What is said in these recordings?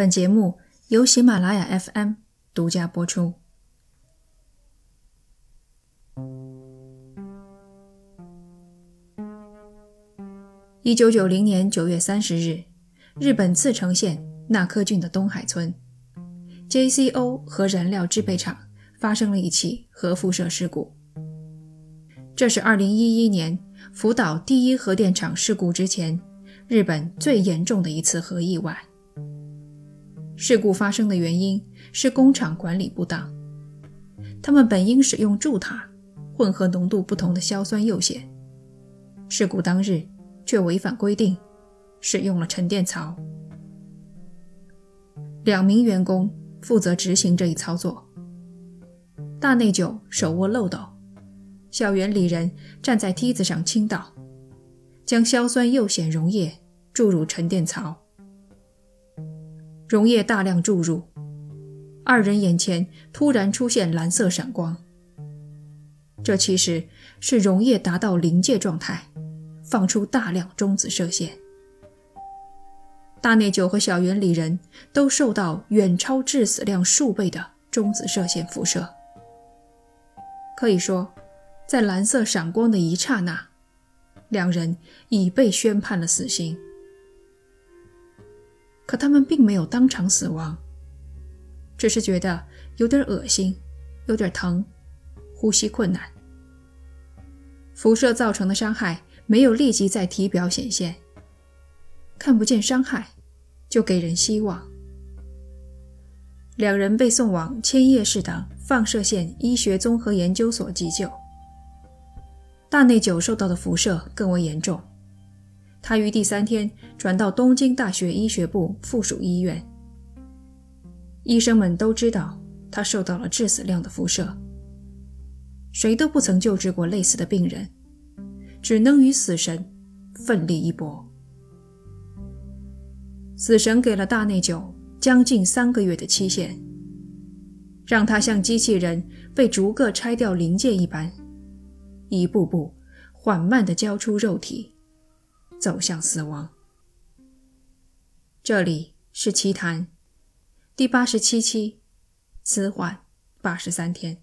本节目由喜马拉雅 FM 独家播出。一九九零年九月三十日，日本茨城县那珂郡的东海村，JCO 核燃料制备厂发生了一起核辐射事故。这是二零一一年福岛第一核电厂事故之前，日本最严重的一次核意外。事故发生的原因是工厂管理不当，他们本应使用铸塔混合浓度不同的硝酸铀酰，事故当日却违反规定使用了沉淀槽。两名员工负责执行这一操作，大内久手握漏斗。小原里人站在梯子上倾倒，将硝酸铀酰溶液注入沉淀槽。溶液大量注入，二人眼前突然出现蓝色闪光。这其实是溶液达到临界状态，放出大量中子射线。大内久和小原里人都受到远超致死量数倍的中子射线辐射。可以说。在蓝色闪光的一刹那，两人已被宣判了死刑。可他们并没有当场死亡，只是觉得有点恶心，有点疼，呼吸困难。辐射造成的伤害没有立即在体表显现，看不见伤害，就给人希望。两人被送往千叶市的放射线医学综合研究所急救。大内久受到的辐射更为严重，他于第三天转到东京大学医学部附属医院。医生们都知道他受到了致死量的辐射，谁都不曾救治过类似的病人，只能与死神奋力一搏。死神给了大内久将近三个月的期限，让他像机器人被逐个拆掉零件一般。一步步缓慢地交出肉体，走向死亡。这里是奇谈第八十七期，死缓八十三天。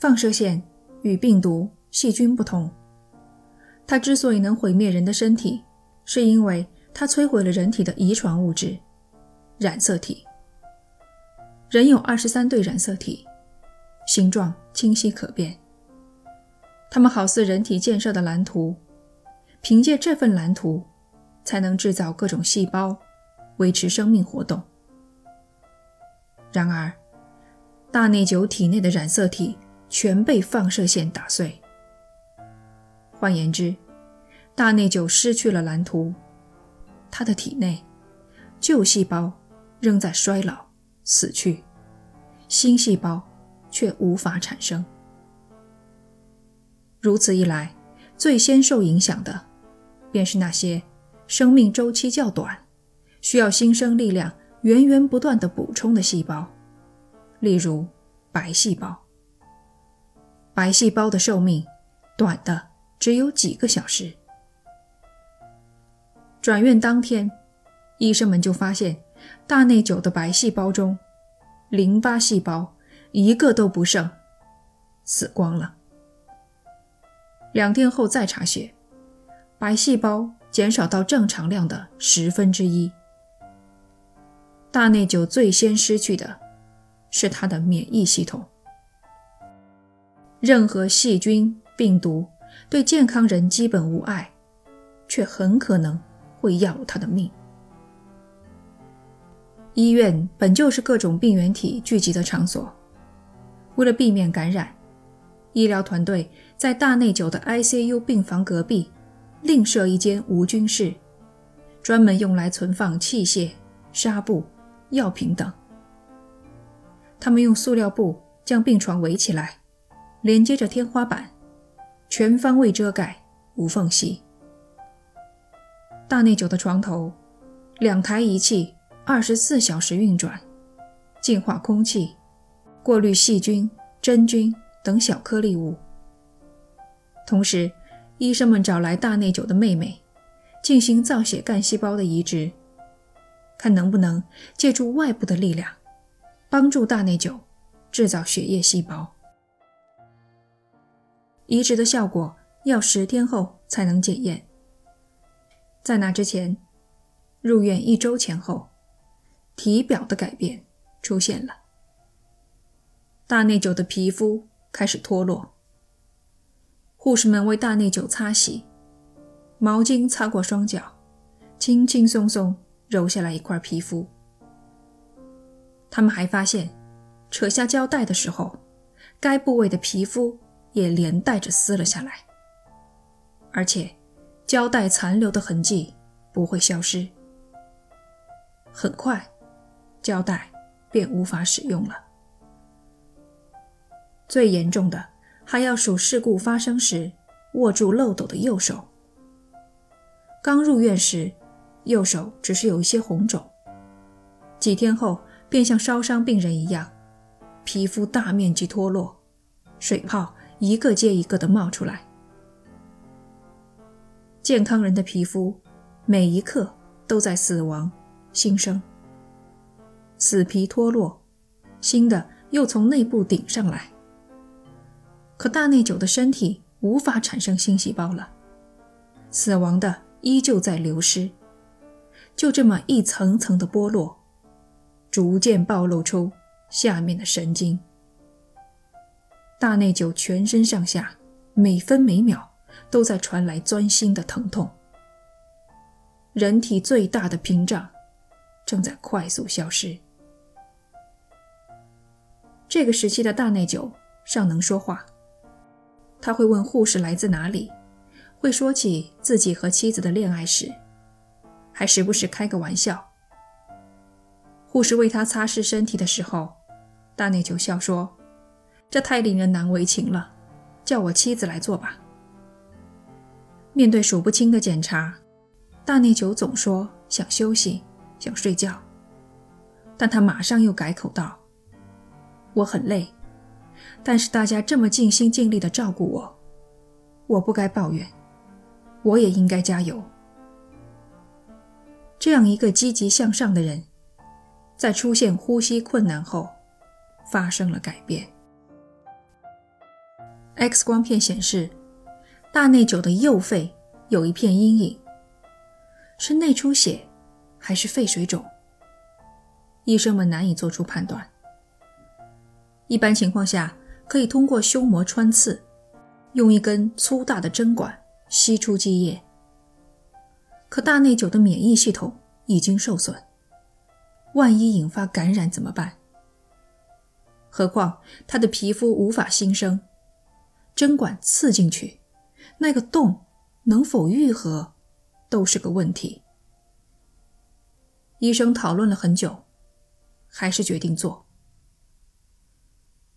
放射线与病毒、细菌不同，它之所以能毁灭人的身体，是因为。它摧毁了人体的遗传物质——染色体。人有二十三对染色体，形状清晰可辨。它们好似人体建设的蓝图，凭借这份蓝图，才能制造各种细胞，维持生命活动。然而，大内久体内的染色体全被放射线打碎。换言之，大内久失去了蓝图。他的体内旧细胞仍在衰老死去，新细胞却无法产生。如此一来，最先受影响的便是那些生命周期较短、需要新生力量源源不断的补充的细胞，例如白细胞。白细胞的寿命短的只有几个小时。转院当天，医生们就发现大内久的白细胞中，淋巴细胞一个都不剩，死光了。两天后再查血，白细胞减少到正常量的十分之一。大内久最先失去的是他的免疫系统。任何细菌、病毒对健康人基本无碍，却很可能。会要了他的命。医院本就是各种病原体聚集的场所，为了避免感染，医疗团队在大内久的 ICU 病房隔壁另设一间无菌室，专门用来存放器械、纱布、药品等。他们用塑料布将病床围起来，连接着天花板，全方位遮盖，无缝隙。大内久的床头，两台仪器二十四小时运转，净化空气，过滤细菌、真菌等小颗粒物，同时，医生们找来大内久的妹妹，进行造血干细胞的移植，看能不能借助外部的力量，帮助大内久制造血液细胞。移植的效果要十天后才能检验。在那之前，入院一周前后，体表的改变出现了，大内久的皮肤开始脱落。护士们为大内久擦洗，毛巾擦过双脚，轻轻松松揉下来一块皮肤。他们还发现，扯下胶带的时候，该部位的皮肤也连带着撕了下来，而且胶带残留的痕迹不会消失。很快，胶带便无法使用了。最严重的。还要数事故发生时握住漏斗的右手。刚入院时，右手只是有一些红肿，几天后便像烧伤病人一样，皮肤大面积脱落，水泡一个接一个的冒出来。健康人的皮肤每一刻都在死亡、新生，死皮脱落，新的又从内部顶上来。可大内久的身体无法产生新细胞了，死亡的依旧在流失，就这么一层层的剥落，逐渐暴露出下面的神经。大内久全身上下每分每秒都在传来钻心的疼痛，人体最大的屏障正在快速消失。这个时期的大内久尚能说话。他会问护士来自哪里，会说起自己和妻子的恋爱史，还时不时开个玩笑。护士为他擦拭身体的时候，大内久笑说：“这太令人难为情了，叫我妻子来做吧。”面对数不清的检查，大内久总说想休息，想睡觉，但他马上又改口道：“我很累。”但是大家这么尽心尽力的照顾我，我不该抱怨，我也应该加油。这样一个积极向上的人，在出现呼吸困难后，发生了改变。X 光片显示，大内久的右肺有一片阴影，是内出血还是肺水肿？医生们难以做出判断。一般情况下。可以通过胸膜穿刺，用一根粗大的针管吸出积液。可大内久的免疫系统已经受损，万一引发感染怎么办？何况他的皮肤无法新生，针管刺进去，那个洞能否愈合，都是个问题。医生讨论了很久，还是决定做。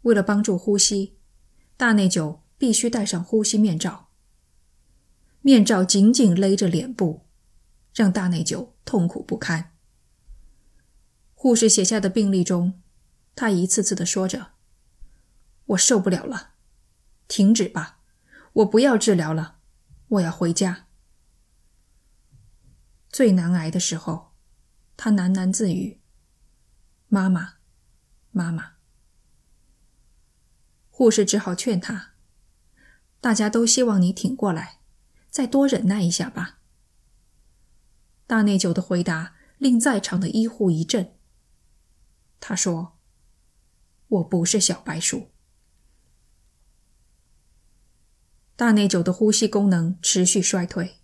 为了帮助呼吸，大内久必须戴上呼吸面罩。面罩紧紧勒着脸部，让大内久痛苦不堪。护士写下的病历中，他一次次的说着：“我受不了了，停止吧，我不要治疗了，我要回家。”最难挨的时候，他喃喃自语：“妈妈，妈妈。”护士只好劝他：“大家都希望你挺过来，再多忍耐一下吧。”大内久的回答令在场的医护一震。他说：“我不是小白鼠。”大内久的呼吸功能持续衰退，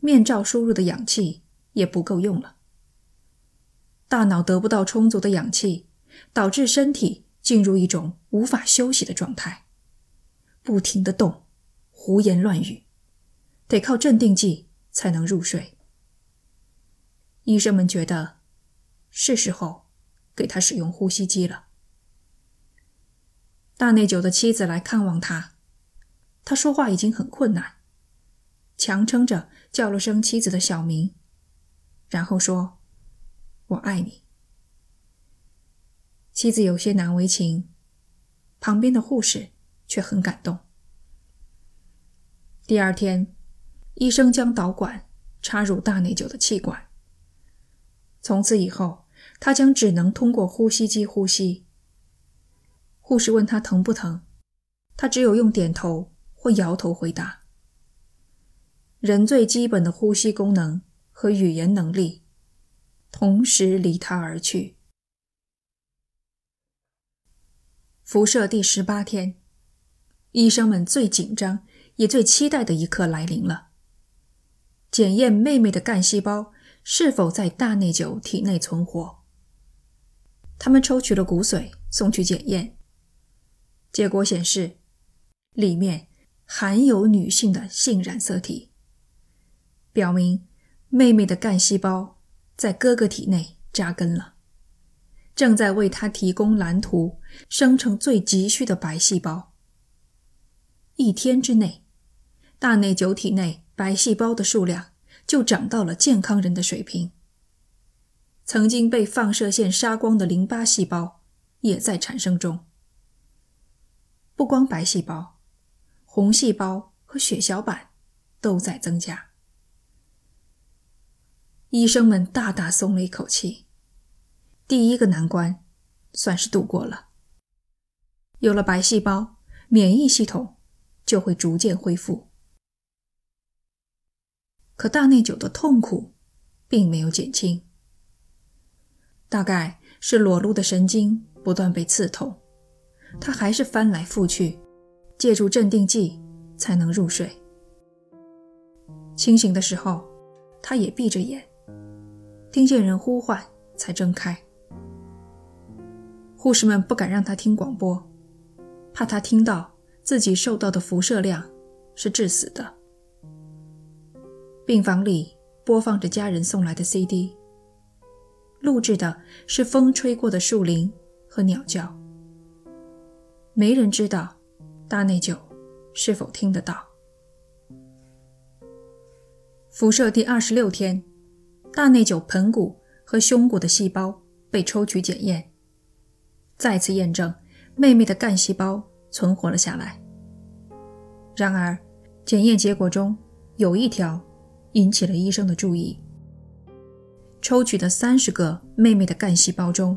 面罩输入的氧气也不够用了。大脑得不到充足的氧气，导致身体。进入一种无法休息的状态，不停的动，胡言乱语，得靠镇定剂才能入睡。医生们觉得是时候给他使用呼吸机了。大内久的妻子来看望他，他说话已经很困难，强撑着叫了声妻子的小名，然后说：“我爱你。”妻子有些难为情，旁边的护士却很感动。第二天，医生将导管插入大内久的气管。从此以后，他将只能通过呼吸机呼吸。护士问他疼不疼，他只有用点头或摇头回答。人最基本的呼吸功能和语言能力同时离他而去。辐射第十八天，医生们最紧张也最期待的一刻来临了：检验妹妹的干细胞是否在大内久体内存活。他们抽取了骨髓送去检验，结果显示，里面含有女性的性染色体。表明妹妹的干细胞在哥哥体内扎根了，正在为他提供蓝图，生成最急需的白细胞。一天之内，大内九体内白细胞的数量就涨到了健康人的水平。曾经被放射线杀光的淋巴细胞也在产生中。不光白细胞，红细胞和血小板都在增加。医生们大大松了一口气，第一个难关算是度过了。有了白细胞，免疫系统就会逐渐恢复。可大内久的痛苦并没有减轻，大概是裸露的神经不断被刺痛，他还是翻来覆去，借助镇定剂才能入睡。清醒的时候，他也闭着眼。听见人呼唤，才睁开。护士们不敢让他听广播，怕他听到自己受到的辐射量是致死的。病房里播放着家人送来的 CD，录制的是风吹过的树林和鸟叫。没人知道大内久是否听得到。辐射第二十六天。大内久盆骨和胸骨的细胞被抽取检验，再次验证妹妹的干细胞存活了下来。然而，检验结果中有一条引起了医生的注意：抽取的三十个妹妹的干细胞中，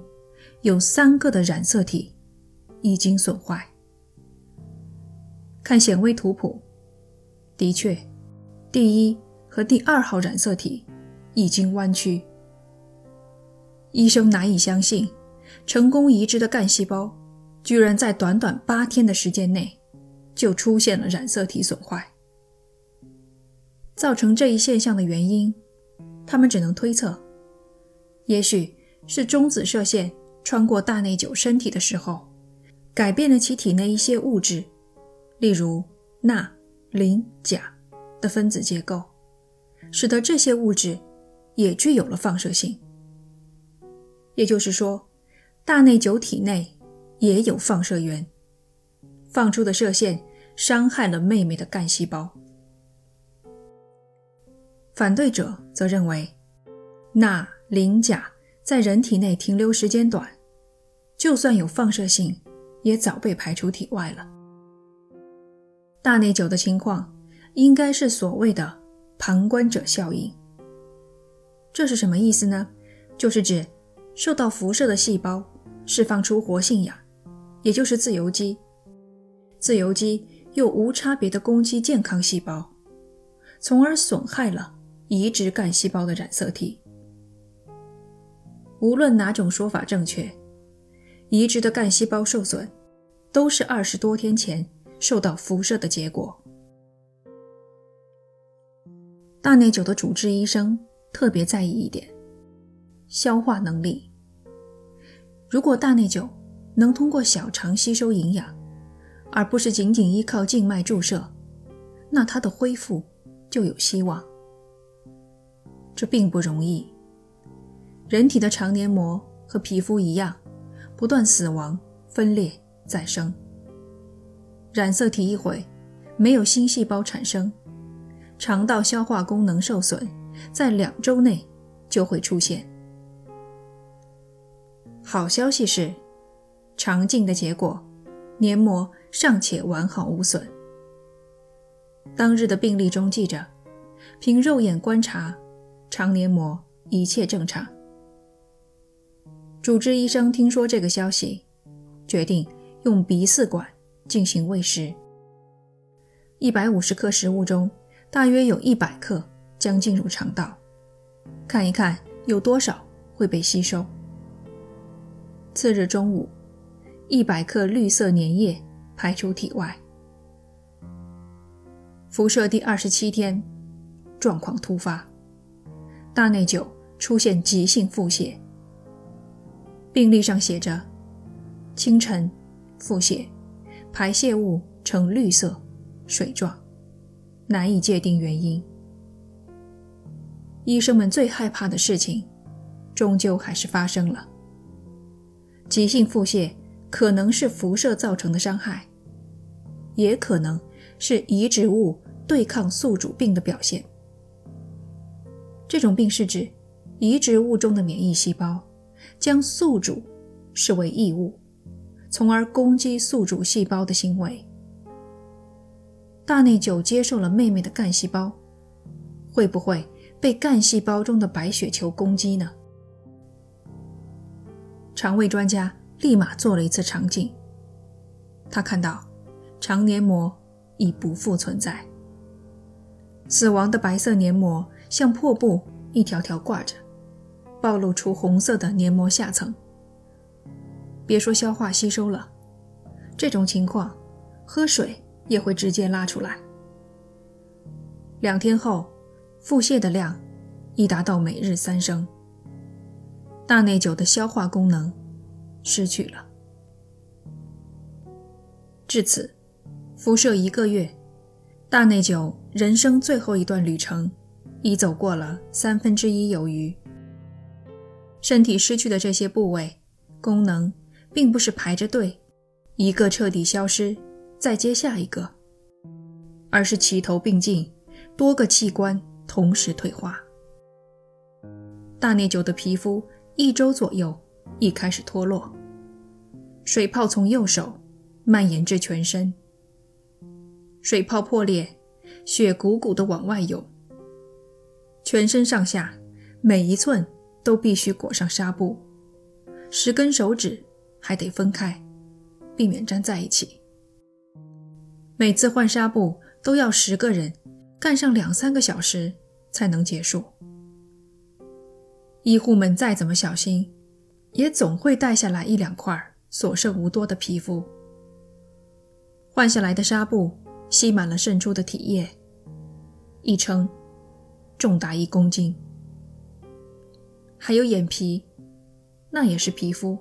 有三个的染色体已经损坏。看显微图谱，的确，第一和第二号染色体。已经弯曲。医生难以相信，成功移植的干细胞居然在短短八天的时间内就出现了染色体损坏。造成这一现象的原因，他们只能推测：也许是中子射线穿过大内久身体的时候，改变了其体内一些物质，例如钠、磷、钾的分子结构，使得这些物质。也具有了放射性，也就是说，大内久体内也有放射源，放出的射线伤害了妹妹的干细胞。反对者则认为，钠、磷、钾在人体内停留时间短，就算有放射性，也早被排出体外了。大内久的情况应该是所谓的旁观者效应。这是什么意思呢？就是指受到辐射的细胞释放出活性氧，也就是自由基，自由基又无差别的攻击健康细胞，从而损害了移植干细胞的染色体。无论哪种说法正确，移植的干细胞受损都是二十多天前受到辐射的结果。大内久的主治医生。特别在意一点，消化能力。如果大内疚能通过小肠吸收营养，而不是仅仅依靠静脉注射，那它的恢复就有希望。这并不容易。人体的肠黏膜和皮肤一样，不断死亡、分裂、再生。染色体一毁，没有新细胞产生，肠道消化功能受损。在两周内就会出现。好消息是，肠镜的结果，黏膜尚且完好无损。当日的病历中记着，凭肉眼观察，肠黏膜一切正常。主治医生听说这个消息，决定用鼻饲管进行喂食。一百五十克食物中，大约有一百克将进入肠道，看一看有多少会被吸收。次日中午，一百克绿色粘液排出体外。辐射第二十七天，状况突发，大内久出现急性腹泻。病历上写着：清晨腹泻，排泄物呈绿色水状，难以界定原因。医生们最害怕的事情，终究还是发生了。急性腹泻可能是辐射造成的伤害，也可能是移植物对抗宿主病的表现。这种病是指移植物中的免疫细胞。将宿主视为异物，从而攻击宿主细胞的行为。大内久接受了妹妹的干细胞，会不会被干细胞中的白血球攻击呢？肠胃专家立马做了一次肠镜，他看到肠黏膜已不复存在，死亡的白色黏膜像破布一条条挂着。暴露出红色的黏膜下层，别说消化吸收了，这种情况，喝水也会直接拉出来。两天后，腹泻的量已达到每日三升，大内久的消化功能失去了。至此，辐射一个月，大内久人生最后一段旅程已走过了三分之一有余。身体失去的这些部位功能，并不是排着队，一个彻底消失，再接下一个，而是齐头并进，多个器官同时退化。大内久的皮肤一周左右已开始脱落，水泡从右手蔓延至全身，水泡破裂，血鼓鼓的往外涌，全身上下每一寸。都必须裹上纱布，十根手指还得分开，避免粘在一起。每次换纱布都要十个人干上两三个小时才能结束。医护们再怎么小心，也总会带下来一两块所剩无多的皮肤。换下来的纱布吸满了渗出的体液，一称重达一公斤。还有眼皮，那也是皮肤。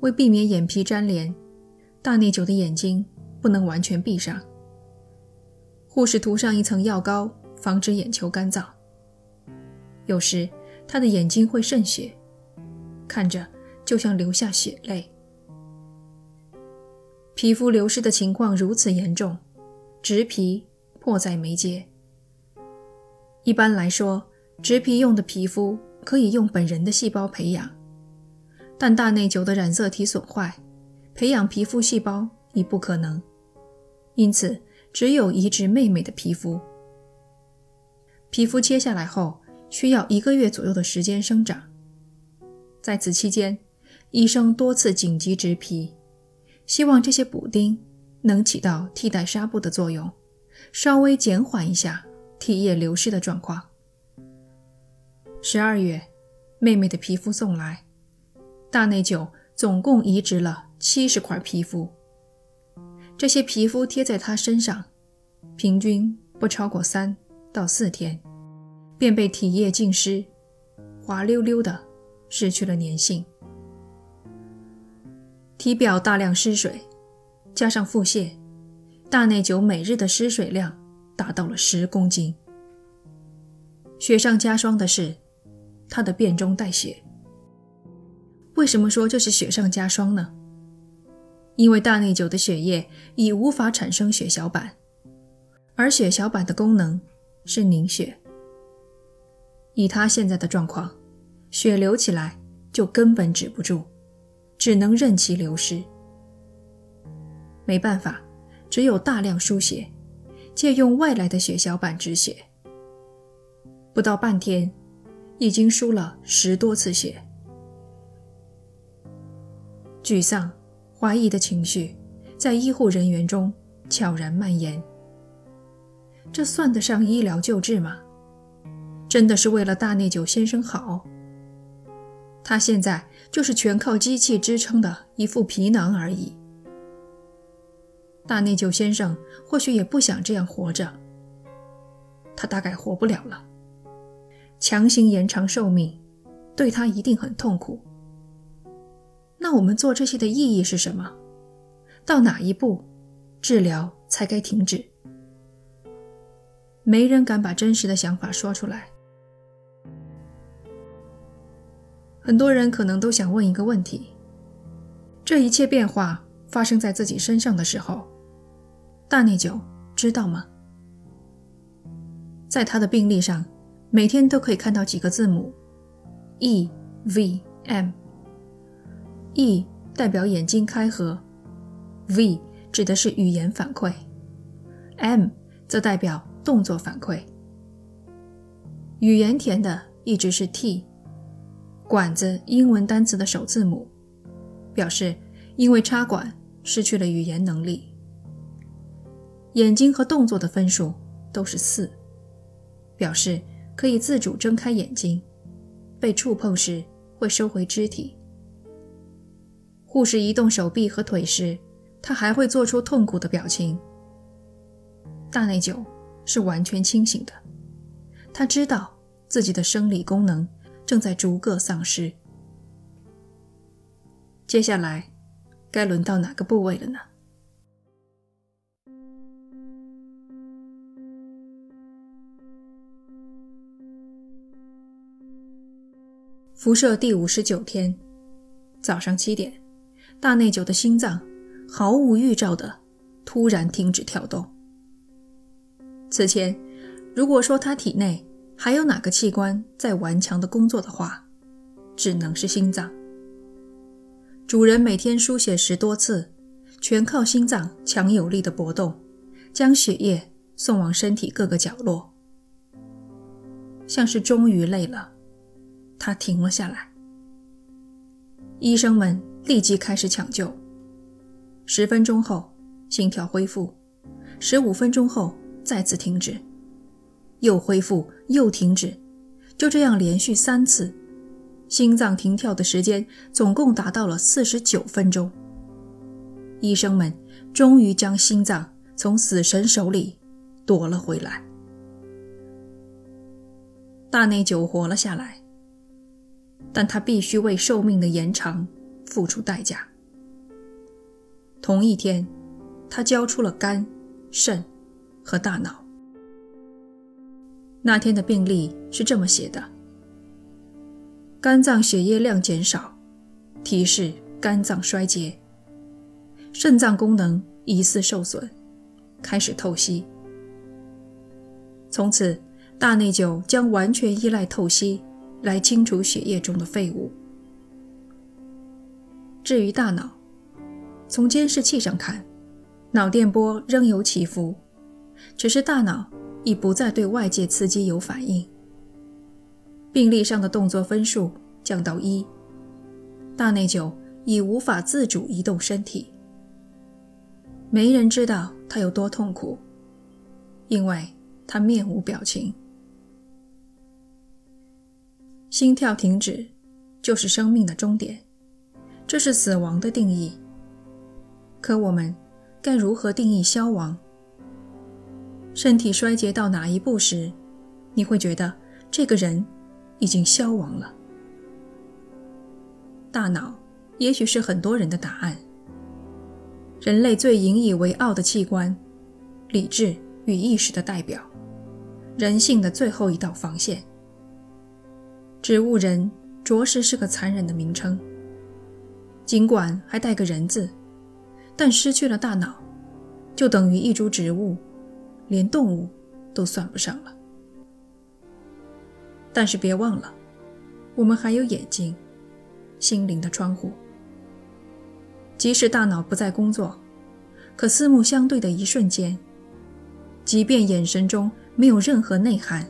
为避免眼皮粘连，大内久的眼睛不能完全闭上。护士涂上一层药膏，防止眼球干燥。有时他的眼睛会渗血，看着就像流下血泪。皮肤流失的情况如此严重，植皮迫在眉睫。一般来说，植皮用的皮肤。可以用本人的细胞培养，但大内久的染色体损坏，培养皮肤细胞已不可能，因此只有移植妹妹的皮肤。皮肤切下来后，需要一个月左右的时间生长，在此期间，医生多次紧急植皮，希望这些补丁能起到替代纱布的作用，稍微减缓一下体液流失的状况。十二月，妹妹的皮肤送来，大内久总共移植了七十块皮肤。这些皮肤贴在她身上，平均不超过三到四天，便被体液浸湿，滑溜溜的，失去了粘性。体表大量失水，加上腹泻，大内久每日的失水量达到了十公斤。雪上加霜的是。他的便中带血。为什么说这是雪上加霜呢？因为大内久的血液已无法产生血小板，而血小板的功能是凝血。以他现在的状况，血流起来就根本止不住，只能任其流失。没办法，只有大量输血，借用外来的血小板止血。不到半天，已经输了十多次血。沮丧、怀疑的情绪在医护人员中悄然蔓延。这算得上医疗救治吗？真的是为了大内久先生好？他现在就是全靠机器支撑的一副皮囊而已。大内久先生或许也不想这样活着，他大概活不了了。强行延长寿命，对他一定很痛苦。那我们做这些的意义是什么？到哪一步，治疗才该停止？没人敢把真实的想法说出来。很多人可能都想问一个问题：这一切变化发生在自己身上的时候，大内久知道吗？在他的病历上，每天都可以看到几个字母：E V M。E 代表眼睛开合，V 指的是语言反馈，M 则代表动作反馈。语言填的一直是 T。管子英文单词的首字母，表示因为插管失去了语言能力。眼睛和动作的分数都是四，表示可以自主睁开眼睛，被触碰时会收回肢体。护士移动手臂和腿时，他还会做出痛苦的表情。大内久是完全清醒的，他知道自己的生理功能。正在逐个丧失。接下来，该轮到哪个部位了呢？辐射第五十九天早上七点，大内久的心脏毫无预兆的突然停止跳动。此前，如果说他体内……还有哪个器官在顽强的工作的话，只能是心脏。主人每天输血十多次，全靠心脏强有力的搏动，将血液送往身体各个角落。像是终于累了，他停了下来。医生们立即开始抢救。十分钟后，心跳恢复；十五分钟后，再次停止。又恢复，又停止，就这样连续三次，心脏停跳的时间总共达到了四十九分钟。医生们终于将心脏从死神手里夺了回来。大内久活了下来，但他必须为寿命的延长付出代价。同一天，他交出了肝、肾和大脑。那天的病历是这么写的：肝脏血液量减少，提示肝脏衰竭；肾脏功能疑似受损，开始透析。从此，大内久将完全依赖透析来清除血液中的废物。至于大脑，从监视器上看，脑电波仍有起伏，只是大脑。已不再对外界刺激有反应。病历上的动作分数降到一，大内久已无法自主移动身体。没人知道他有多痛苦，因为他面无表情。心跳停止，就是生命的终点，这是死亡的定义。可我们该如何定义消亡？身体衰竭到哪一步时，你会觉得这个人已经消亡了？大脑也许是很多人的答案。人类最引以为傲的器官，理智与意识的代表，人性的最后一道防线。植物人着实是个残忍的名称，尽管还带个人字，但失去了大脑，就等于一株植物。连动物都算不上了，但是别忘了，我们还有眼睛，心灵的窗户。即使大脑不再工作，可四目相对的一瞬间，即便眼神中没有任何内涵，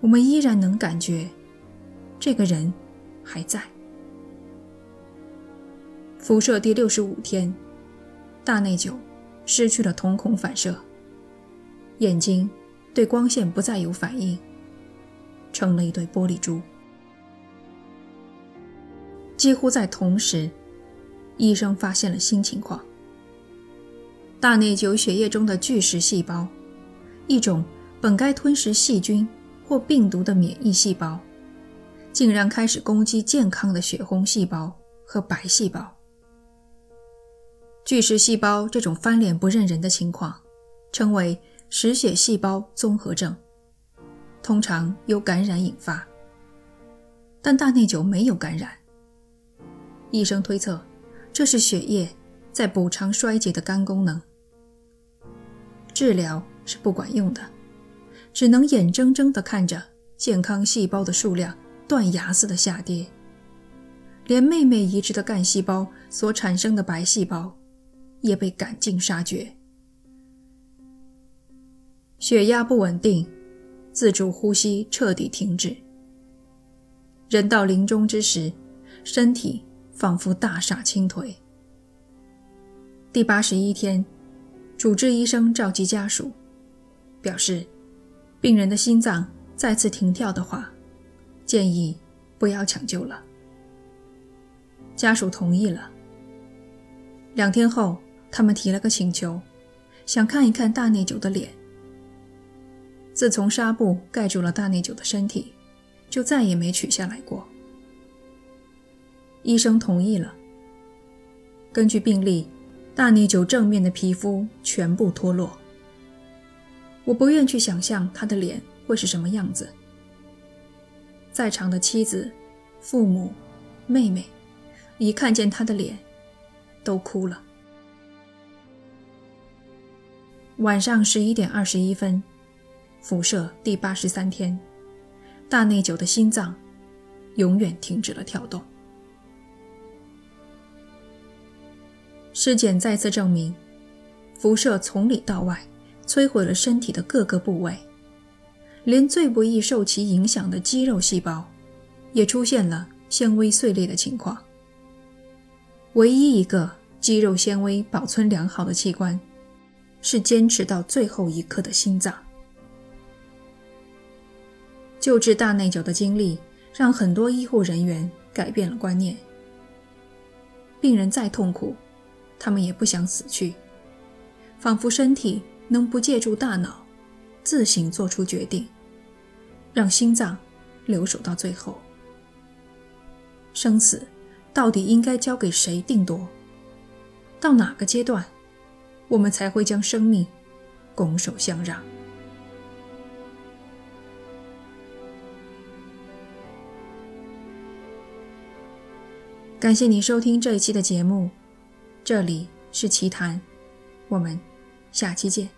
我们依然能感觉这个人还在。辐射第六十五天，大内久失去了瞳孔反射，眼睛对光线不再有反应，成了一对玻璃珠。几乎在同时，医生发现了新情况：大内久血液中的巨噬细胞，一种本该吞食细菌或病毒的免疫细胞，竟然开始攻击健康的血红细胞和白细胞。巨噬细胞这种翻脸不认人的情况，称为食血细胞综合症，通常由感染引发。但大内久没有感染。医生推测，这是血液在补偿衰竭的肝功能。治疗是不管用的，只能眼睁睁地看着健康细胞的数量断崖似的下跌，连妹妹移植的干细胞所产生的白细胞。也被赶尽杀绝，血压不稳定，自主呼吸彻底停止。人到临终之时，身体仿佛大厦倾颓。第八十一天，主治医生召集家属，表示，病人的心脏再次停跳的话，建议不要抢救了。家属同意了。两天后。他们提了个请求，想看一看大内久的脸。自从纱布盖住了大内久的身体，就再也没取下来过。医生同意了。根据病历，大内久正面的皮肤全部脱落。我不愿去想象他的脸会是什么样子。在场的妻子、父母、妹妹，一看见他的脸，都哭了。晚上十一点二十一分，辐射第八十三天，大内久的心脏永远停止了跳动。尸检再次证明，辐射从里到外摧毁了身体的各个部位，连最不易受其影响的肌肉细胞也出现了纤维碎裂的情况。唯一一个肌肉纤维保存良好的器官。是坚持到最后一刻的心脏。救治大内久的经历让很多医护人员改变了观念。病人再痛苦，他们也不想死去，仿佛身体能不借助大脑，自行做出决定，让心脏留守到最后。生死到底应该交给谁定夺？到哪个阶段？我们才会将生命拱手相让。感谢您收听这一期的节目，这里是奇谈，我们下期见。